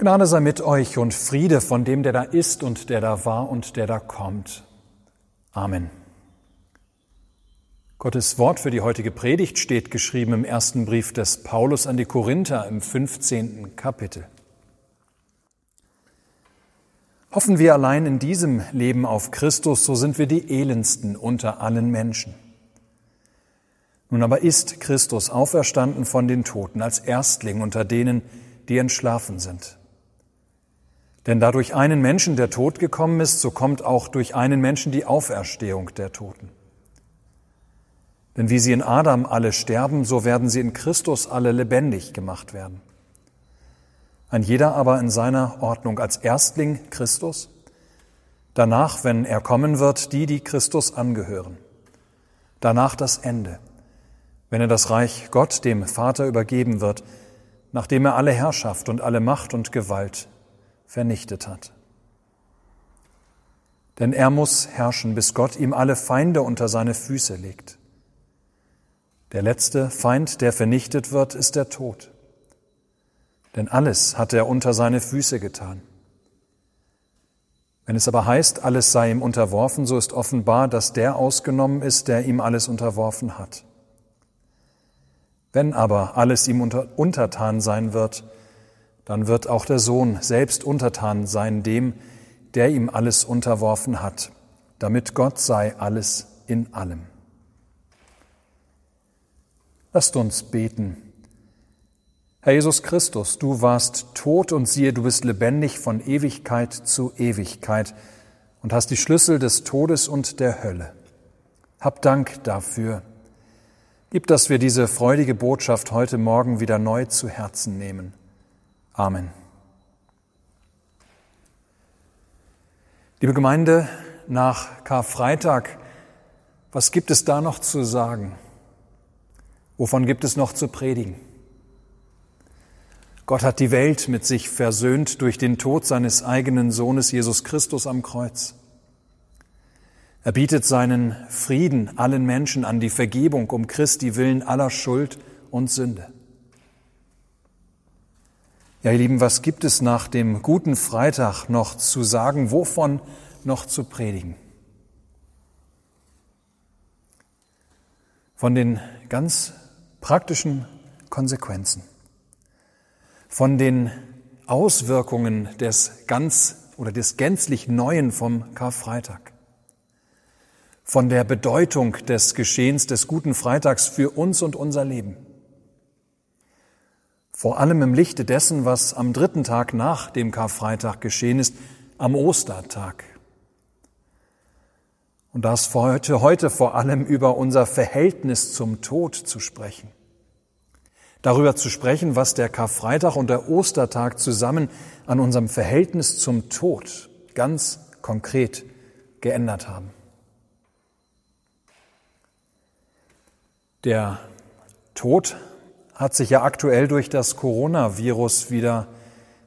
Gnade sei mit euch und Friede von dem, der da ist und der da war und der da kommt. Amen. Gottes Wort für die heutige Predigt steht geschrieben im ersten Brief des Paulus an die Korinther im 15. Kapitel. Hoffen wir allein in diesem Leben auf Christus, so sind wir die elendsten unter allen Menschen. Nun aber ist Christus auferstanden von den Toten als Erstling unter denen, die entschlafen sind. Denn da durch einen Menschen der Tod gekommen ist, so kommt auch durch einen Menschen die Auferstehung der Toten. Denn wie sie in Adam alle sterben, so werden sie in Christus alle lebendig gemacht werden. Ein jeder aber in seiner Ordnung als Erstling Christus, danach, wenn er kommen wird, die, die Christus angehören, danach das Ende, wenn er das Reich Gott dem Vater übergeben wird, nachdem er alle Herrschaft und alle Macht und Gewalt vernichtet hat. Denn er muss herrschen, bis Gott ihm alle Feinde unter seine Füße legt. Der letzte Feind, der vernichtet wird, ist der Tod. Denn alles hat er unter seine Füße getan. Wenn es aber heißt, alles sei ihm unterworfen, so ist offenbar, dass der ausgenommen ist, der ihm alles unterworfen hat. Wenn aber alles ihm unter, untertan sein wird, dann wird auch der Sohn selbst untertan sein dem, der ihm alles unterworfen hat, damit Gott sei alles in allem. Lasst uns beten. Herr Jesus Christus, du warst tot und siehe, du bist lebendig von Ewigkeit zu Ewigkeit und hast die Schlüssel des Todes und der Hölle. Hab Dank dafür. Gib, dass wir diese freudige Botschaft heute Morgen wieder neu zu Herzen nehmen. Amen. Liebe Gemeinde, nach Karfreitag, was gibt es da noch zu sagen? Wovon gibt es noch zu predigen? Gott hat die Welt mit sich versöhnt durch den Tod seines eigenen Sohnes Jesus Christus am Kreuz. Er bietet seinen Frieden allen Menschen an, die Vergebung um Christi willen aller Schuld und Sünde. Ja, ihr Lieben, was gibt es nach dem guten Freitag noch zu sagen? Wovon noch zu predigen? Von den ganz praktischen Konsequenzen, von den Auswirkungen des ganz oder des gänzlich Neuen vom Karfreitag, von der Bedeutung des Geschehens des guten Freitags für uns und unser Leben vor allem im Lichte dessen, was am dritten Tag nach dem Karfreitag geschehen ist, am Ostertag. Und das heute, heute vor allem über unser Verhältnis zum Tod zu sprechen. Darüber zu sprechen, was der Karfreitag und der Ostertag zusammen an unserem Verhältnis zum Tod ganz konkret geändert haben. Der Tod hat sich ja aktuell durch das Coronavirus wieder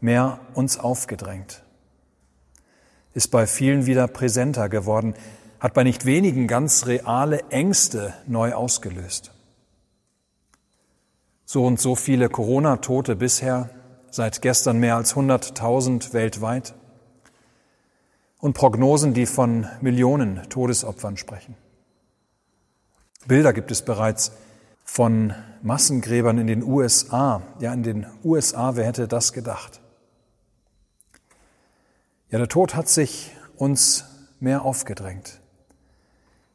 mehr uns aufgedrängt, ist bei vielen wieder präsenter geworden, hat bei nicht wenigen ganz reale Ängste neu ausgelöst. So und so viele Corona-Tote bisher, seit gestern mehr als 100.000 weltweit und Prognosen, die von Millionen Todesopfern sprechen. Bilder gibt es bereits von Massengräbern in den USA. Ja, in den USA, wer hätte das gedacht? Ja, der Tod hat sich uns mehr aufgedrängt,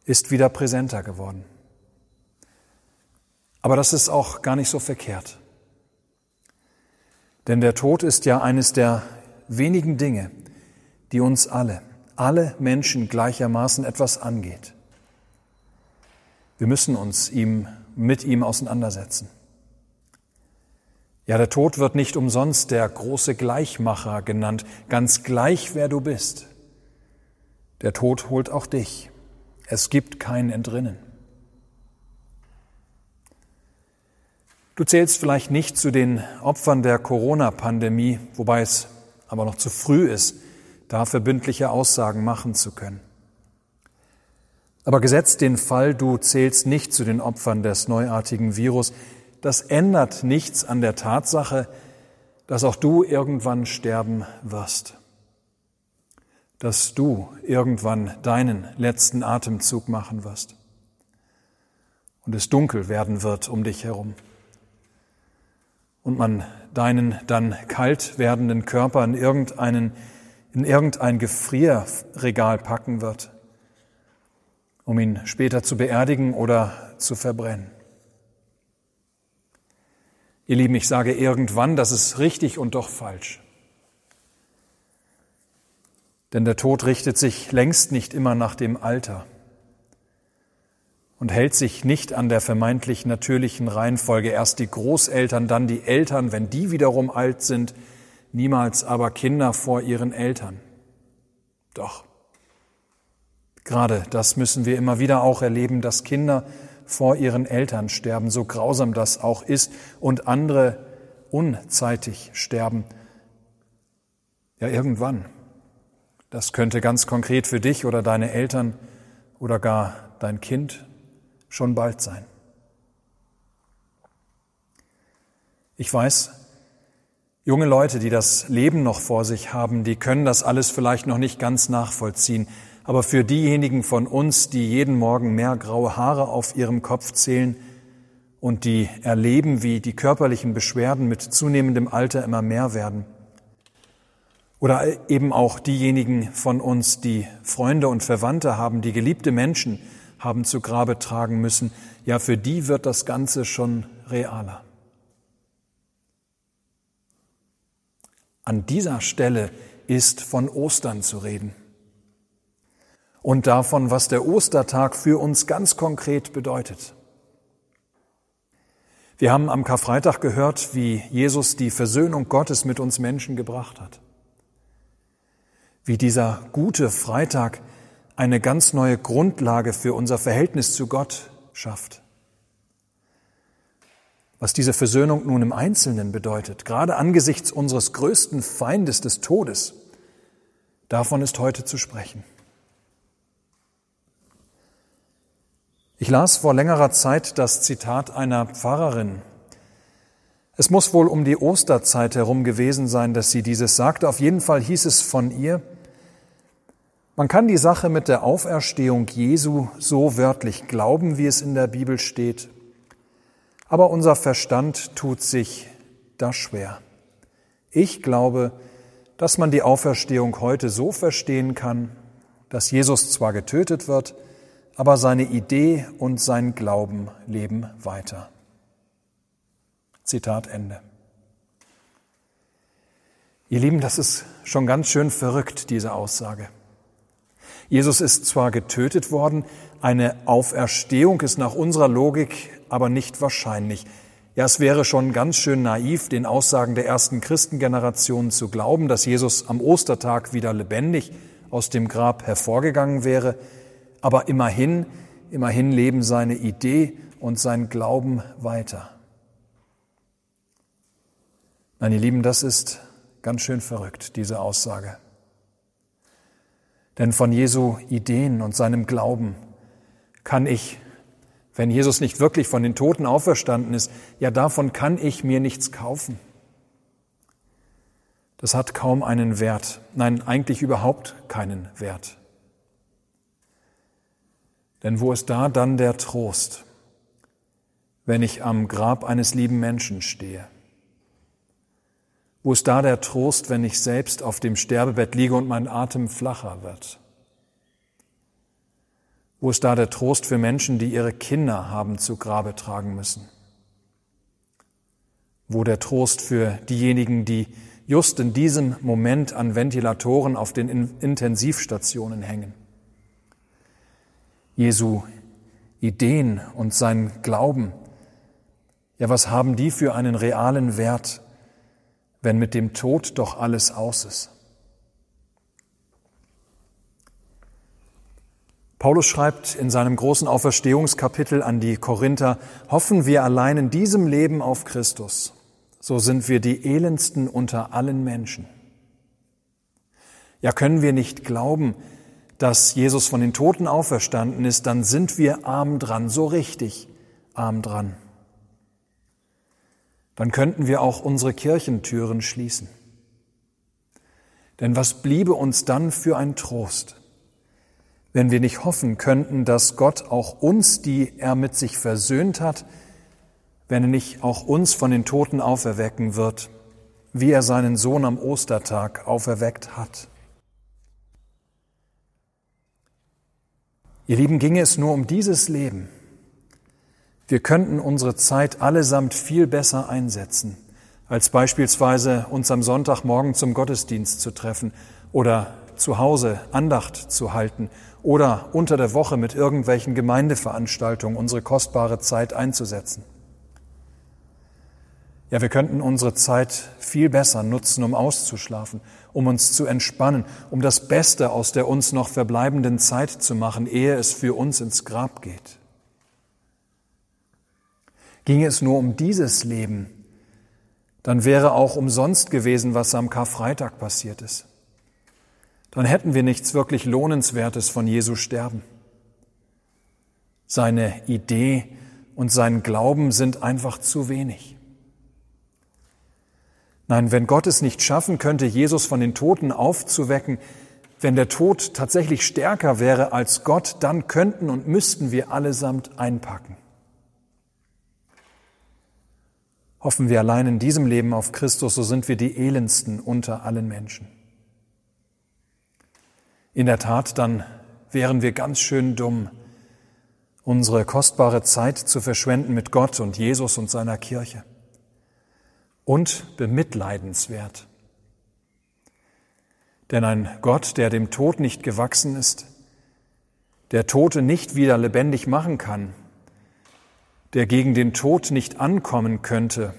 ist wieder präsenter geworden. Aber das ist auch gar nicht so verkehrt. Denn der Tod ist ja eines der wenigen Dinge, die uns alle, alle Menschen gleichermaßen etwas angeht. Wir müssen uns ihm mit ihm auseinandersetzen. Ja, der Tod wird nicht umsonst der große Gleichmacher genannt, ganz gleich wer du bist. Der Tod holt auch dich. Es gibt kein Entrinnen. Du zählst vielleicht nicht zu den Opfern der Corona-Pandemie, wobei es aber noch zu früh ist, da verbindliche Aussagen machen zu können. Aber gesetzt den Fall, du zählst nicht zu den Opfern des neuartigen Virus, das ändert nichts an der Tatsache, dass auch du irgendwann sterben wirst, dass du irgendwann deinen letzten Atemzug machen wirst. Und es dunkel werden wird um dich herum. Und man deinen dann kalt werdenden Körper in irgendeinen in irgendein Gefrierregal packen wird, um ihn später zu beerdigen oder zu verbrennen. Ihr Lieben, ich sage irgendwann, das ist richtig und doch falsch. Denn der Tod richtet sich längst nicht immer nach dem Alter und hält sich nicht an der vermeintlich natürlichen Reihenfolge. Erst die Großeltern, dann die Eltern, wenn die wiederum alt sind, niemals aber Kinder vor ihren Eltern. Doch, gerade das müssen wir immer wieder auch erleben, dass Kinder vor ihren Eltern sterben, so grausam das auch ist, und andere unzeitig sterben. Ja, irgendwann. Das könnte ganz konkret für dich oder deine Eltern oder gar dein Kind schon bald sein. Ich weiß, junge Leute, die das Leben noch vor sich haben, die können das alles vielleicht noch nicht ganz nachvollziehen. Aber für diejenigen von uns, die jeden Morgen mehr graue Haare auf ihrem Kopf zählen und die erleben, wie die körperlichen Beschwerden mit zunehmendem Alter immer mehr werden, oder eben auch diejenigen von uns, die Freunde und Verwandte haben, die geliebte Menschen haben zu Grabe tragen müssen, ja, für die wird das Ganze schon realer. An dieser Stelle ist von Ostern zu reden und davon, was der Ostertag für uns ganz konkret bedeutet. Wir haben am Karfreitag gehört, wie Jesus die Versöhnung Gottes mit uns Menschen gebracht hat. Wie dieser gute Freitag eine ganz neue Grundlage für unser Verhältnis zu Gott schafft. Was diese Versöhnung nun im Einzelnen bedeutet, gerade angesichts unseres größten Feindes des Todes, davon ist heute zu sprechen. Ich las vor längerer Zeit das Zitat einer Pfarrerin. Es muss wohl um die Osterzeit herum gewesen sein, dass sie dieses sagte. Auf jeden Fall hieß es von ihr, man kann die Sache mit der Auferstehung Jesu so wörtlich glauben, wie es in der Bibel steht, aber unser Verstand tut sich da schwer. Ich glaube, dass man die Auferstehung heute so verstehen kann, dass Jesus zwar getötet wird, aber seine Idee und sein Glauben leben weiter. Zitat Ende. Ihr Lieben, das ist schon ganz schön verrückt, diese Aussage. Jesus ist zwar getötet worden, eine Auferstehung ist nach unserer Logik aber nicht wahrscheinlich. Ja, es wäre schon ganz schön naiv, den Aussagen der ersten Christengeneration zu glauben, dass Jesus am Ostertag wieder lebendig aus dem Grab hervorgegangen wäre. Aber immerhin, immerhin leben seine Idee und sein Glauben weiter. Nein, ihr Lieben, das ist ganz schön verrückt, diese Aussage. Denn von Jesu Ideen und seinem Glauben kann ich, wenn Jesus nicht wirklich von den Toten auferstanden ist, ja davon kann ich mir nichts kaufen. Das hat kaum einen Wert, nein, eigentlich überhaupt keinen Wert. Denn wo ist da dann der Trost, wenn ich am Grab eines lieben Menschen stehe? Wo ist da der Trost, wenn ich selbst auf dem Sterbebett liege und mein Atem flacher wird? Wo ist da der Trost für Menschen, die ihre Kinder haben zu Grabe tragen müssen? Wo der Trost für diejenigen, die just in diesem Moment an Ventilatoren auf den Intensivstationen hängen? Jesu Ideen und sein Glauben, ja, was haben die für einen realen Wert, wenn mit dem Tod doch alles aus ist? Paulus schreibt in seinem großen Auferstehungskapitel an die Korinther, hoffen wir allein in diesem Leben auf Christus, so sind wir die elendsten unter allen Menschen. Ja, können wir nicht glauben, dass Jesus von den Toten auferstanden ist, dann sind wir arm dran, so richtig arm dran. dann könnten wir auch unsere Kirchentüren schließen. Denn was bliebe uns dann für ein Trost, wenn wir nicht hoffen könnten, dass Gott auch uns, die er mit sich versöhnt hat, wenn er nicht auch uns von den Toten auferwecken wird, wie er seinen Sohn am Ostertag auferweckt hat. Ihr Lieben, ginge es nur um dieses Leben, wir könnten unsere Zeit allesamt viel besser einsetzen, als beispielsweise uns am Sonntagmorgen zum Gottesdienst zu treffen oder zu Hause Andacht zu halten oder unter der Woche mit irgendwelchen Gemeindeveranstaltungen unsere kostbare Zeit einzusetzen. Ja, wir könnten unsere Zeit viel besser nutzen, um auszuschlafen, um uns zu entspannen, um das Beste aus der uns noch verbleibenden Zeit zu machen, ehe es für uns ins Grab geht. Ginge es nur um dieses Leben, dann wäre auch umsonst gewesen, was am Karfreitag passiert ist. Dann hätten wir nichts wirklich Lohnenswertes von Jesu Sterben. Seine Idee und sein Glauben sind einfach zu wenig. Nein, wenn Gott es nicht schaffen könnte, Jesus von den Toten aufzuwecken, wenn der Tod tatsächlich stärker wäre als Gott, dann könnten und müssten wir allesamt einpacken. Hoffen wir allein in diesem Leben auf Christus, so sind wir die elendsten unter allen Menschen. In der Tat, dann wären wir ganz schön dumm, unsere kostbare Zeit zu verschwenden mit Gott und Jesus und seiner Kirche und bemitleidenswert. Denn ein Gott, der dem Tod nicht gewachsen ist, der Tote nicht wieder lebendig machen kann, der gegen den Tod nicht ankommen könnte,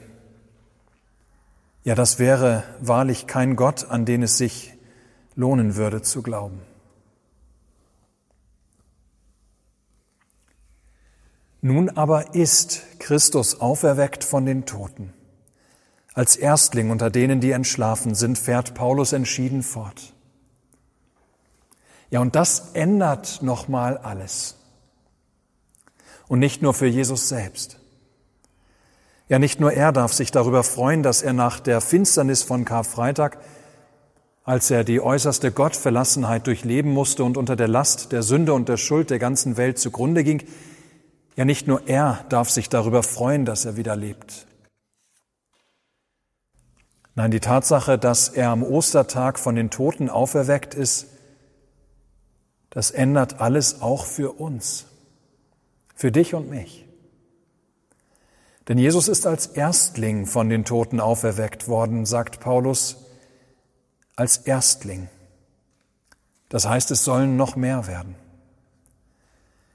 ja, das wäre wahrlich kein Gott, an den es sich lohnen würde zu glauben. Nun aber ist Christus auferweckt von den Toten. Als Erstling unter denen, die entschlafen sind, fährt Paulus entschieden fort. Ja, und das ändert nochmal alles. Und nicht nur für Jesus selbst. Ja, nicht nur er darf sich darüber freuen, dass er nach der Finsternis von Karfreitag, als er die äußerste Gottverlassenheit durchleben musste und unter der Last der Sünde und der Schuld der ganzen Welt zugrunde ging, ja, nicht nur er darf sich darüber freuen, dass er wieder lebt. Nein, die Tatsache, dass er am Ostertag von den Toten auferweckt ist, das ändert alles auch für uns, für dich und mich. Denn Jesus ist als Erstling von den Toten auferweckt worden, sagt Paulus, als Erstling. Das heißt, es sollen noch mehr werden.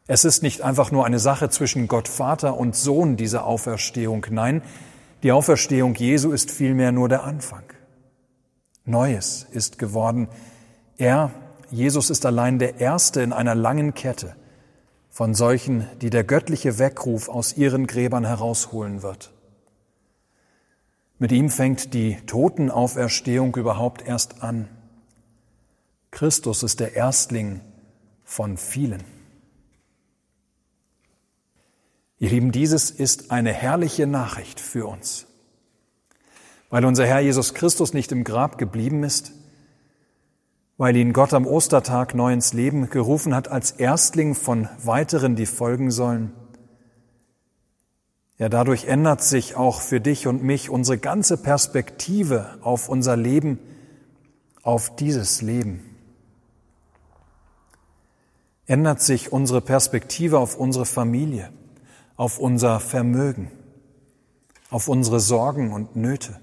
Es ist nicht einfach nur eine Sache zwischen Gott Vater und Sohn, diese Auferstehung. Nein, die Auferstehung Jesu ist vielmehr nur der Anfang. Neues ist geworden. Er, Jesus, ist allein der Erste in einer langen Kette von solchen, die der göttliche Weckruf aus ihren Gräbern herausholen wird. Mit ihm fängt die Totenauferstehung überhaupt erst an. Christus ist der Erstling von vielen. Ihr Lieben, dieses ist eine herrliche Nachricht für uns. Weil unser Herr Jesus Christus nicht im Grab geblieben ist, weil ihn Gott am Ostertag neu ins Leben gerufen hat als Erstling von weiteren, die folgen sollen. Ja, dadurch ändert sich auch für dich und mich unsere ganze Perspektive auf unser Leben, auf dieses Leben. Ändert sich unsere Perspektive auf unsere Familie auf unser Vermögen, auf unsere Sorgen und Nöte,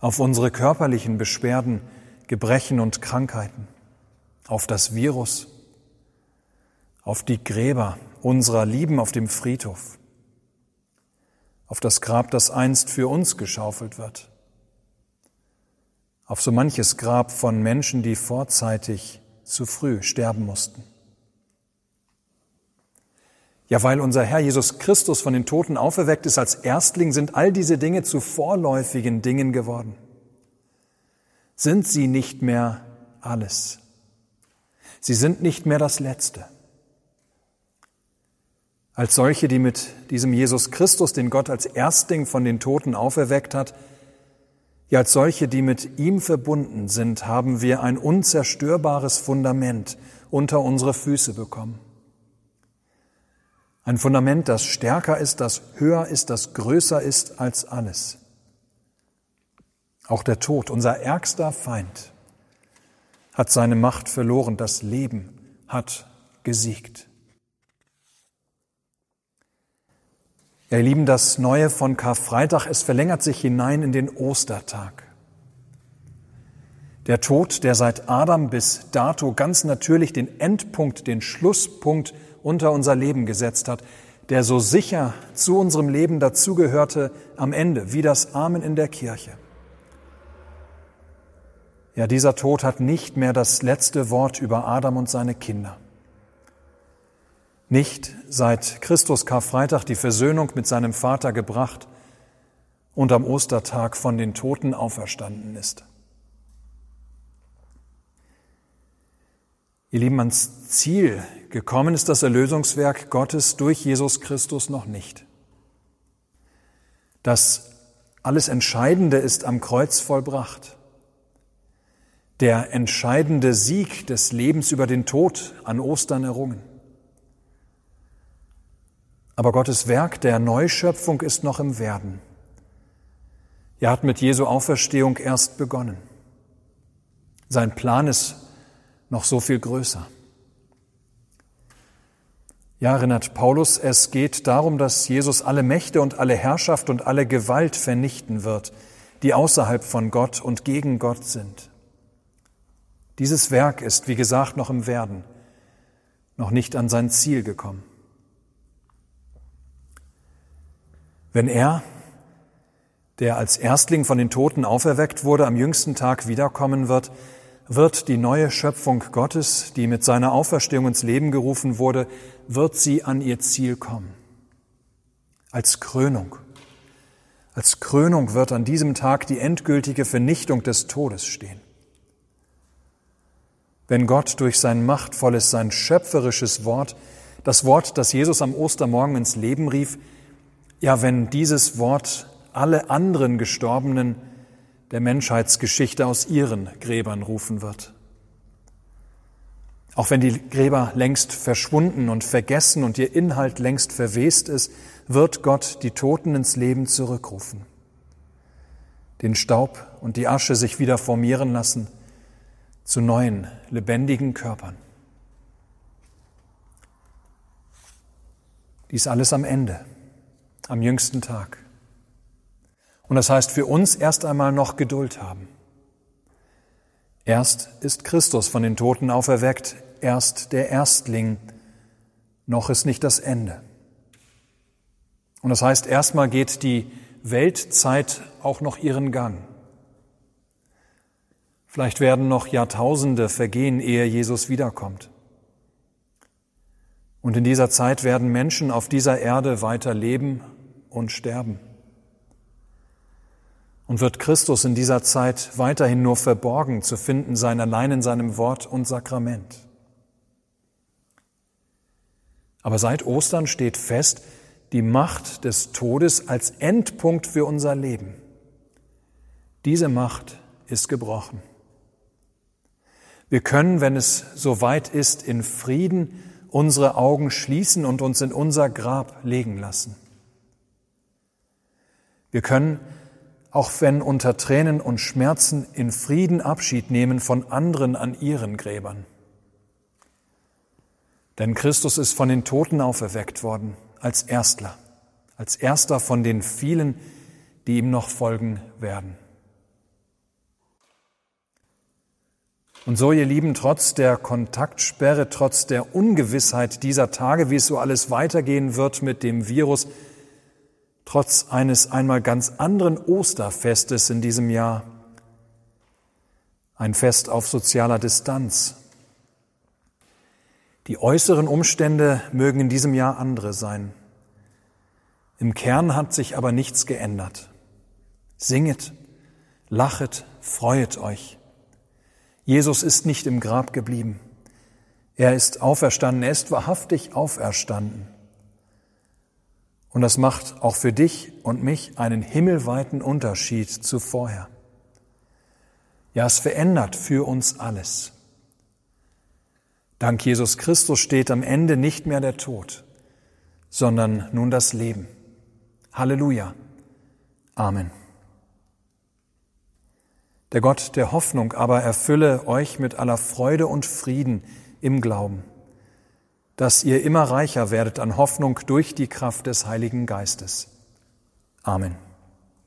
auf unsere körperlichen Beschwerden, Gebrechen und Krankheiten, auf das Virus, auf die Gräber unserer Lieben auf dem Friedhof, auf das Grab, das einst für uns geschaufelt wird, auf so manches Grab von Menschen, die vorzeitig zu früh sterben mussten. Ja, weil unser Herr Jesus Christus von den Toten auferweckt ist als Erstling, sind all diese Dinge zu vorläufigen Dingen geworden. Sind sie nicht mehr alles. Sie sind nicht mehr das Letzte. als solche, die mit diesem Jesus Christus, den Gott als Erstling von den Toten auferweckt hat, ja als solche, die mit ihm verbunden sind, haben wir ein unzerstörbares Fundament unter unsere Füße bekommen. Ein Fundament, das stärker ist, das höher ist, das größer ist als alles. Auch der Tod, unser ärgster Feind, hat seine Macht verloren, das Leben hat gesiegt. Ihr Lieben, das Neue von Karfreitag, es verlängert sich hinein in den Ostertag. Der Tod, der seit Adam bis dato ganz natürlich den Endpunkt, den Schlusspunkt unter unser Leben gesetzt hat, der so sicher zu unserem Leben dazugehörte am Ende, wie das Amen in der Kirche. Ja, dieser Tod hat nicht mehr das letzte Wort über Adam und seine Kinder nicht seit Christus Karfreitag die Versöhnung mit seinem Vater gebracht und am Ostertag von den Toten auferstanden ist. Ihr Lieben, ans Ziel gekommen ist das Erlösungswerk Gottes durch Jesus Christus noch nicht. Das alles Entscheidende ist am Kreuz vollbracht. Der entscheidende Sieg des Lebens über den Tod an Ostern errungen. Aber Gottes Werk der Neuschöpfung ist noch im Werden. Er hat mit Jesu Auferstehung erst begonnen. Sein Plan ist noch so viel größer. Ja, erinnert Paulus, es geht darum, dass Jesus alle Mächte und alle Herrschaft und alle Gewalt vernichten wird, die außerhalb von Gott und gegen Gott sind. Dieses Werk ist, wie gesagt, noch im Werden, noch nicht an sein Ziel gekommen. Wenn er, der als Erstling von den Toten auferweckt wurde, am jüngsten Tag wiederkommen wird, wird die neue Schöpfung Gottes, die mit seiner Auferstehung ins Leben gerufen wurde, wird sie an ihr Ziel kommen. Als Krönung. Als Krönung wird an diesem Tag die endgültige Vernichtung des Todes stehen. Wenn Gott durch sein machtvolles, sein schöpferisches Wort, das Wort, das Jesus am Ostermorgen ins Leben rief, ja, wenn dieses Wort alle anderen Gestorbenen der Menschheitsgeschichte aus ihren Gräbern rufen wird. Auch wenn die Gräber längst verschwunden und vergessen und ihr Inhalt längst verwest ist, wird Gott die Toten ins Leben zurückrufen, den Staub und die Asche sich wieder formieren lassen zu neuen, lebendigen Körpern. Dies alles am Ende am jüngsten Tag. Und das heißt für uns erst einmal noch Geduld haben. Erst ist Christus von den Toten auferweckt, erst der Erstling, noch ist nicht das Ende. Und das heißt, erstmal geht die Weltzeit auch noch ihren Gang. Vielleicht werden noch Jahrtausende vergehen, ehe Jesus wiederkommt. Und in dieser Zeit werden Menschen auf dieser Erde weiter leben und sterben. Und wird Christus in dieser Zeit weiterhin nur verborgen zu finden sein, allein in seinem Wort und Sakrament. Aber seit Ostern steht fest, die Macht des Todes als Endpunkt für unser Leben. Diese Macht ist gebrochen. Wir können, wenn es soweit ist, in Frieden unsere Augen schließen und uns in unser Grab legen lassen. Wir können, auch wenn unter Tränen und Schmerzen, in Frieden Abschied nehmen von anderen an ihren Gräbern. Denn Christus ist von den Toten auferweckt worden als Erstler, als erster von den vielen, die ihm noch folgen werden. Und so, ihr Lieben, trotz der Kontaktsperre, trotz der Ungewissheit dieser Tage, wie es so alles weitergehen wird mit dem Virus, trotz eines einmal ganz anderen Osterfestes in diesem Jahr, ein Fest auf sozialer Distanz. Die äußeren Umstände mögen in diesem Jahr andere sein. Im Kern hat sich aber nichts geändert. Singet, lachet, freuet euch. Jesus ist nicht im Grab geblieben. Er ist auferstanden, er ist wahrhaftig auferstanden. Und das macht auch für dich und mich einen himmelweiten Unterschied zu vorher. Ja, es verändert für uns alles. Dank Jesus Christus steht am Ende nicht mehr der Tod, sondern nun das Leben. Halleluja. Amen. Der Gott der Hoffnung aber erfülle euch mit aller Freude und Frieden im Glauben, dass ihr immer reicher werdet an Hoffnung durch die Kraft des Heiligen Geistes. Amen.